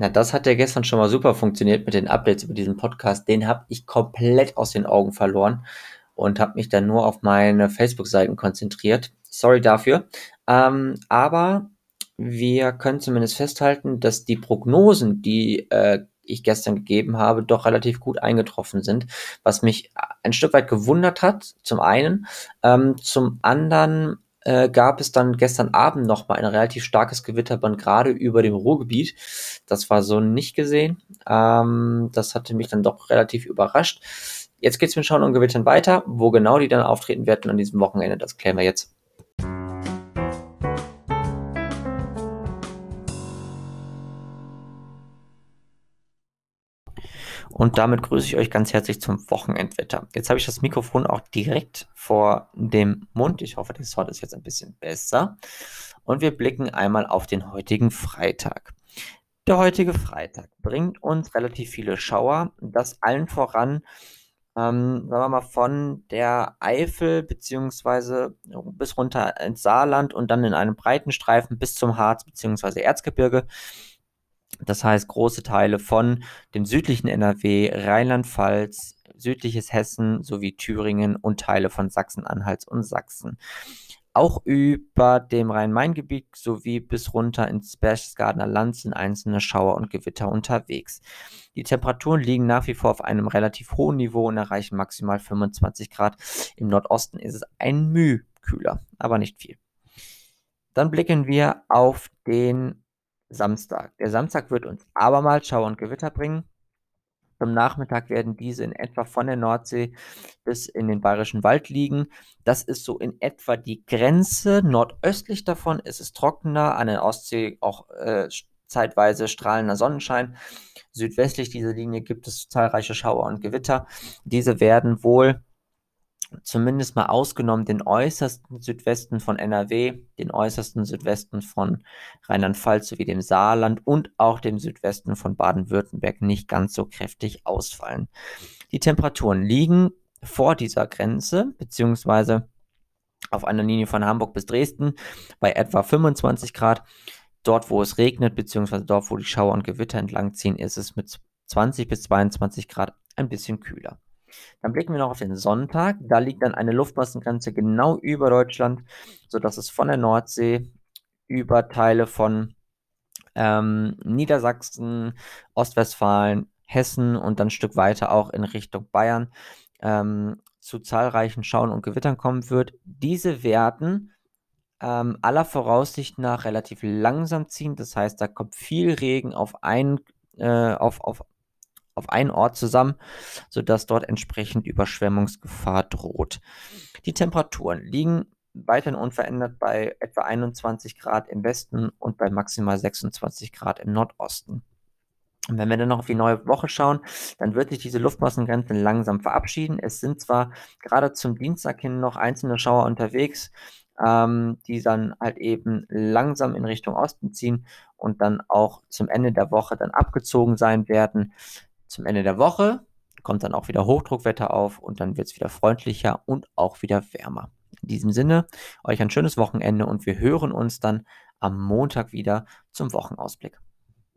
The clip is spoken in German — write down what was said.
Na, das hat ja gestern schon mal super funktioniert mit den Updates über diesen Podcast. Den habe ich komplett aus den Augen verloren und habe mich dann nur auf meine Facebook-Seiten konzentriert. Sorry dafür. Ähm, aber wir können zumindest festhalten, dass die Prognosen, die äh, ich gestern gegeben habe, doch relativ gut eingetroffen sind, was mich ein Stück weit gewundert hat, zum einen. Ähm, zum anderen äh, gab es dann gestern Abend noch mal ein relativ starkes Gewitterband gerade über dem Ruhrgebiet. Das war so nicht gesehen. Ähm, das hatte mich dann doch relativ überrascht. Jetzt geht's mit Schauen und Gewittern weiter. Wo genau die dann auftreten werden an diesem Wochenende, das klären wir jetzt. Und damit grüße ich euch ganz herzlich zum Wochenendwetter. Jetzt habe ich das Mikrofon auch direkt vor dem Mund. Ich hoffe, das Sound ist jetzt ein bisschen besser. Und wir blicken einmal auf den heutigen Freitag. Der heutige Freitag bringt uns relativ viele Schauer. Das allen voran, ähm, sagen wir mal, von der Eifel beziehungsweise bis runter ins Saarland und dann in einem breiten Streifen bis zum Harz beziehungsweise Erzgebirge. Das heißt, große Teile von dem südlichen NRW, Rheinland-Pfalz, südliches Hessen sowie Thüringen und Teile von Sachsen-Anhalt und Sachsen. Auch über dem Rhein-Main-Gebiet sowie bis runter ins Berchtesgadener Land sind einzelne Schauer und Gewitter unterwegs. Die Temperaturen liegen nach wie vor auf einem relativ hohen Niveau und erreichen maximal 25 Grad. Im Nordosten ist es ein Müh kühler, aber nicht viel. Dann blicken wir auf den Samstag. Der Samstag wird uns abermals Schauer und Gewitter bringen. Am Nachmittag werden diese in etwa von der Nordsee bis in den Bayerischen Wald liegen. Das ist so in etwa die Grenze. Nordöstlich davon ist es trockener, an der Ostsee auch äh, zeitweise strahlender Sonnenschein. Südwestlich dieser Linie gibt es zahlreiche Schauer und Gewitter. Diese werden wohl zumindest mal ausgenommen den äußersten Südwesten von NRW, den äußersten Südwesten von Rheinland-Pfalz sowie dem Saarland und auch dem Südwesten von Baden-Württemberg nicht ganz so kräftig ausfallen. Die Temperaturen liegen vor dieser Grenze, beziehungsweise auf einer Linie von Hamburg bis Dresden bei etwa 25 Grad. Dort, wo es regnet, beziehungsweise dort, wo die Schauer und Gewitter entlang ziehen, ist es mit 20 bis 22 Grad ein bisschen kühler. Dann blicken wir noch auf den Sonntag. Da liegt dann eine Luftmassengrenze genau über Deutschland, sodass es von der Nordsee über Teile von ähm, Niedersachsen, Ostwestfalen, Hessen und dann ein Stück weiter auch in Richtung Bayern ähm, zu zahlreichen Schauen und Gewittern kommen wird. Diese werden ähm, aller Voraussicht nach relativ langsam ziehen. Das heißt, da kommt viel Regen auf, ein, äh, auf, auf auf einen Ort zusammen, sodass dort entsprechend Überschwemmungsgefahr droht. Die Temperaturen liegen weiterhin unverändert bei etwa 21 Grad im Westen und bei maximal 26 Grad im Nordosten. Und wenn wir dann noch auf die neue Woche schauen, dann wird sich diese Luftmassengrenze langsam verabschieden. Es sind zwar gerade zum Dienstag hin noch einzelne Schauer unterwegs, ähm, die dann halt eben langsam in Richtung Osten ziehen und dann auch zum Ende der Woche dann abgezogen sein werden. Zum Ende der Woche kommt dann auch wieder Hochdruckwetter auf und dann wird es wieder freundlicher und auch wieder wärmer. In diesem Sinne, euch ein schönes Wochenende und wir hören uns dann am Montag wieder zum Wochenausblick.